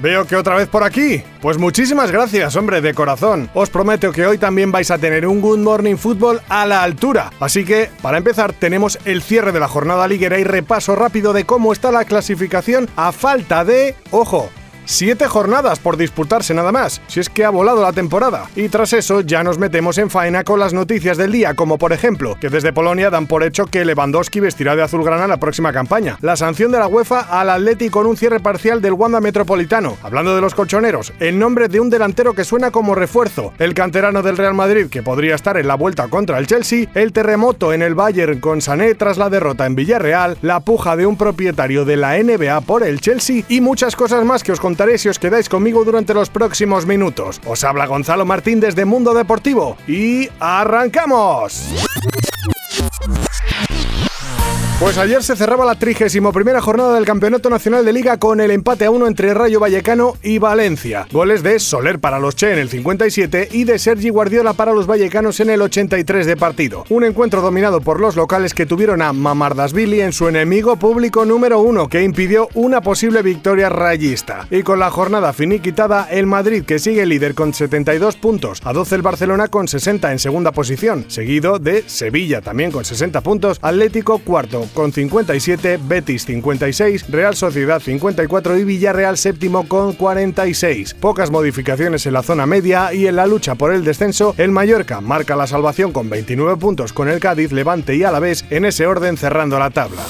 Veo que otra vez por aquí. Pues muchísimas gracias, hombre, de corazón. Os prometo que hoy también vais a tener un Good Morning Football a la altura. Así que, para empezar, tenemos el cierre de la jornada liguera y repaso rápido de cómo está la clasificación a falta de, ojo, Siete jornadas por disputarse nada más, si es que ha volado la temporada. Y tras eso ya nos metemos en faena con las noticias del día, como por ejemplo, que desde Polonia dan por hecho que Lewandowski vestirá de azulgrana la próxima campaña. La sanción de la UEFA al Atleti con un cierre parcial del Wanda Metropolitano. Hablando de los colchoneros, el nombre de un delantero que suena como refuerzo. El canterano del Real Madrid, que podría estar en la vuelta contra el Chelsea. El terremoto en el Bayern con Sané tras la derrota en Villarreal. La puja de un propietario de la NBA por el Chelsea. Y muchas cosas más que os si os quedáis conmigo durante los próximos minutos. Os habla Gonzalo Martín desde Mundo Deportivo y ¡arrancamos! Pues ayer se cerraba la 31 primera jornada del Campeonato Nacional de Liga con el empate a uno entre Rayo Vallecano y Valencia. Goles de Soler para los Che en el 57 y de Sergi Guardiola para los vallecanos en el 83 de partido. Un encuentro dominado por los locales que tuvieron a Mamardasvili en su enemigo público número uno que impidió una posible victoria rayista. Y con la jornada finiquitada, el Madrid que sigue líder con 72 puntos, a 12 el Barcelona con 60 en segunda posición, seguido de Sevilla también con 60 puntos, Atlético cuarto con 57, Betis 56, Real Sociedad 54 y Villarreal séptimo con 46. Pocas modificaciones en la zona media y en la lucha por el descenso, el Mallorca marca la salvación con 29 puntos con el Cádiz, Levante y Alavés en ese orden cerrando la tabla.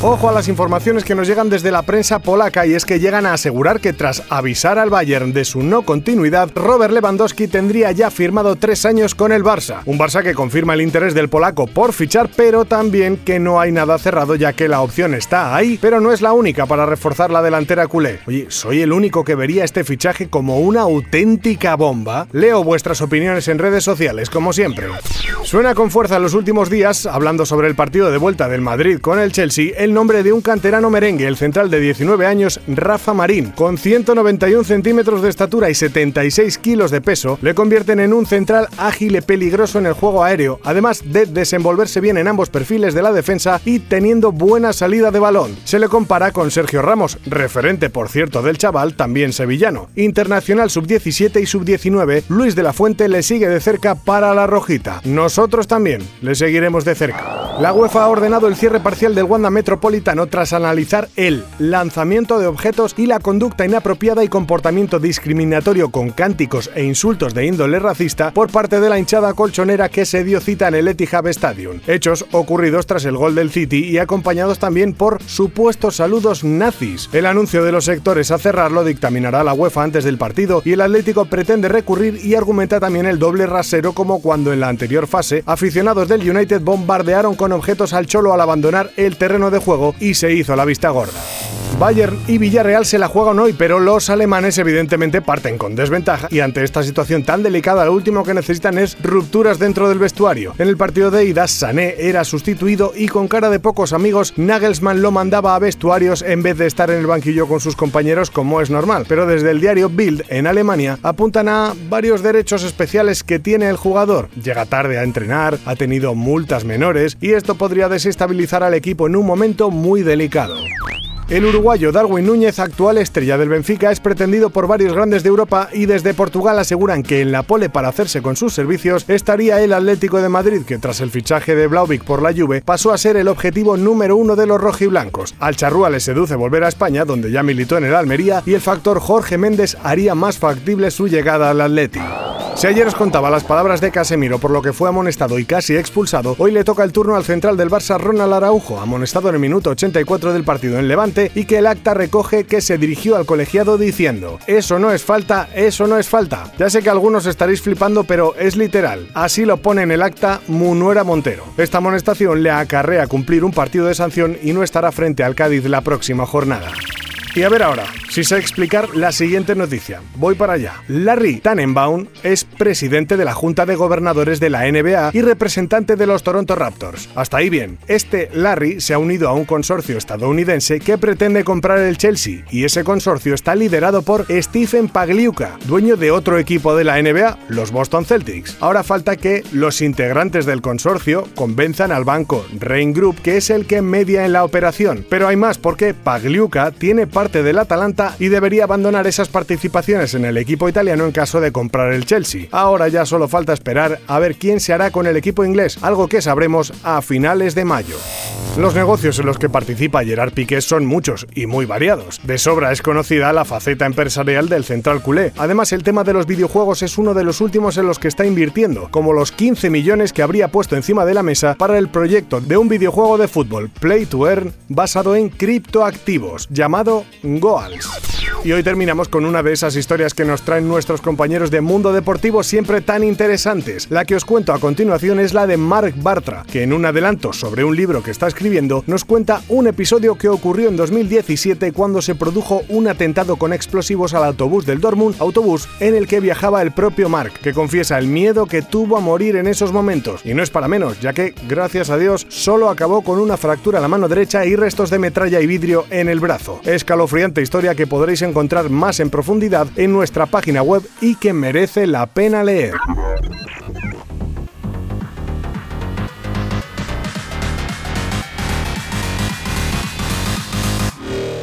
Ojo a las informaciones que nos llegan desde la prensa polaca y es que llegan a asegurar que tras avisar al Bayern de su no continuidad, Robert Lewandowski tendría ya firmado tres años con el Barça. Un Barça que confirma el interés del polaco por fichar, pero también que no hay nada cerrado ya que la opción está ahí, pero no es la única para reforzar la delantera culé. Oye, ¿soy el único que vería este fichaje como una auténtica bomba? Leo vuestras opiniones en redes sociales, como siempre. Suena con fuerza los últimos días, hablando sobre el partido de vuelta del Madrid con el Chelsea, el nombre de un canterano merengue, el central de 19 años, Rafa Marín. Con 191 centímetros de estatura y 76 kilos de peso, le convierten en un central ágil y peligroso en el juego aéreo, además de desenvolverse bien en ambos perfiles de la defensa y teniendo buena salida de balón. Se le compara con Sergio Ramos, referente por cierto del chaval, también sevillano. Internacional sub-17 y sub-19, Luis de la Fuente le sigue de cerca para la rojita. Nosotros también le seguiremos de cerca. La UEFA ha ordenado el cierre parcial del Wanda Metropolitano tras analizar el lanzamiento de objetos y la conducta inapropiada y comportamiento discriminatorio con cánticos e insultos de índole racista por parte de la hinchada colchonera que se dio cita en el Etihad Stadium. Hechos ocurridos tras el gol del City y acompañados también por supuestos saludos nazis. El anuncio de los sectores a cerrarlo dictaminará la UEFA antes del partido y el Atlético pretende recurrir y argumenta también el doble rasero como cuando en la anterior fase aficionados del United bombardearon con objetos al Cholo al abandonar el terreno de juego y se hizo la vista gorda. Bayern y Villarreal se la juegan hoy, pero los alemanes evidentemente parten con desventaja y ante esta situación tan delicada lo último que necesitan es rupturas dentro del vestuario. En el partido de ida, Sané era sustituido y con cara de pocos amigos, Nagelsmann lo mandaba a vestuarios en vez de estar en el banquillo con sus compañeros como es normal. Pero desde el diario Bild en Alemania apuntan a varios derechos especiales que tiene el jugador. Llega tarde a entrenar, ha tenido multas menores y esto podría desestabilizar al equipo en un momento muy delicado. El uruguayo Darwin Núñez, actual estrella del Benfica, es pretendido por varios grandes de Europa y desde Portugal aseguran que en la pole para hacerse con sus servicios estaría el Atlético de Madrid, que tras el fichaje de Blauvik por la Juve pasó a ser el objetivo número uno de los rojiblancos. Al charrúa le seduce volver a España, donde ya militó en el Almería, y el factor Jorge Méndez haría más factible su llegada al Atlético. Si ayer os contaba las palabras de Casemiro por lo que fue amonestado y casi expulsado, hoy le toca el turno al central del Barça Ronald Araujo, amonestado en el minuto 84 del partido en Levante y que el acta recoge que se dirigió al colegiado diciendo, eso no es falta, eso no es falta. Ya sé que algunos estaréis flipando, pero es literal. Así lo pone en el acta Munuera Montero. Esta amonestación le acarrea cumplir un partido de sanción y no estará frente al Cádiz la próxima jornada. Y a ver ahora, Si sé explicar la siguiente noticia, voy para allá. Larry Tannenbaum es presidente de la Junta de Gobernadores de la NBA y representante de los Toronto Raptors. Hasta ahí bien. Este Larry se ha unido a un consorcio estadounidense que pretende comprar el Chelsea y ese consorcio está liderado por Stephen Pagliuca, dueño de otro equipo de la NBA, los Boston Celtics. Ahora falta que los integrantes del consorcio convenzan al banco Rain Group, que es el que media en la operación. Pero hay más porque Pagliuca tiene parte del Atalanta y debería abandonar esas participaciones en el equipo italiano en caso de comprar el Chelsea. Ahora ya solo falta esperar a ver quién se hará con el equipo inglés, algo que sabremos a finales de mayo. Los negocios en los que participa Gerard Piqué son muchos y muy variados. De sobra es conocida la faceta empresarial del central culé. Además, el tema de los videojuegos es uno de los últimos en los que está invirtiendo, como los 15 millones que habría puesto encima de la mesa para el proyecto de un videojuego de fútbol Play to Earn basado en criptoactivos, llamado Goals. Y hoy terminamos con una de esas historias que nos traen nuestros compañeros de Mundo Deportivo siempre tan interesantes. La que os cuento a continuación es la de Mark Bartra, que en un adelanto sobre un libro que está escribiendo nos cuenta un episodio que ocurrió en 2017 cuando se produjo un atentado con explosivos al autobús del Dortmund, autobús en el que viajaba el propio Mark, que confiesa el miedo que tuvo a morir en esos momentos. Y no es para menos, ya que, gracias a Dios, solo acabó con una fractura a la mano derecha y restos de metralla y vidrio en el brazo. Escalofriante historia que podréis encontrar más en profundidad en nuestra página web y que merece la pena leer.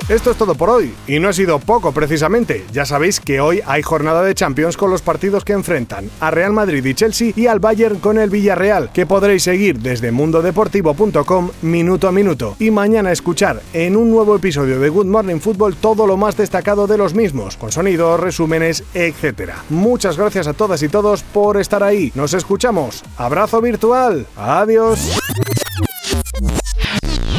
Esto es todo por hoy, y no ha sido poco precisamente. Ya sabéis que hoy hay jornada de Champions con los partidos que enfrentan a Real Madrid y Chelsea y al Bayern con el Villarreal, que podréis seguir desde mundodeportivo.com minuto a minuto. Y mañana escuchar en un nuevo episodio de Good Morning Football todo lo más destacado de los mismos, con sonidos, resúmenes, etc. Muchas gracias a todas y todos por estar ahí. Nos escuchamos. Abrazo virtual. Adiós.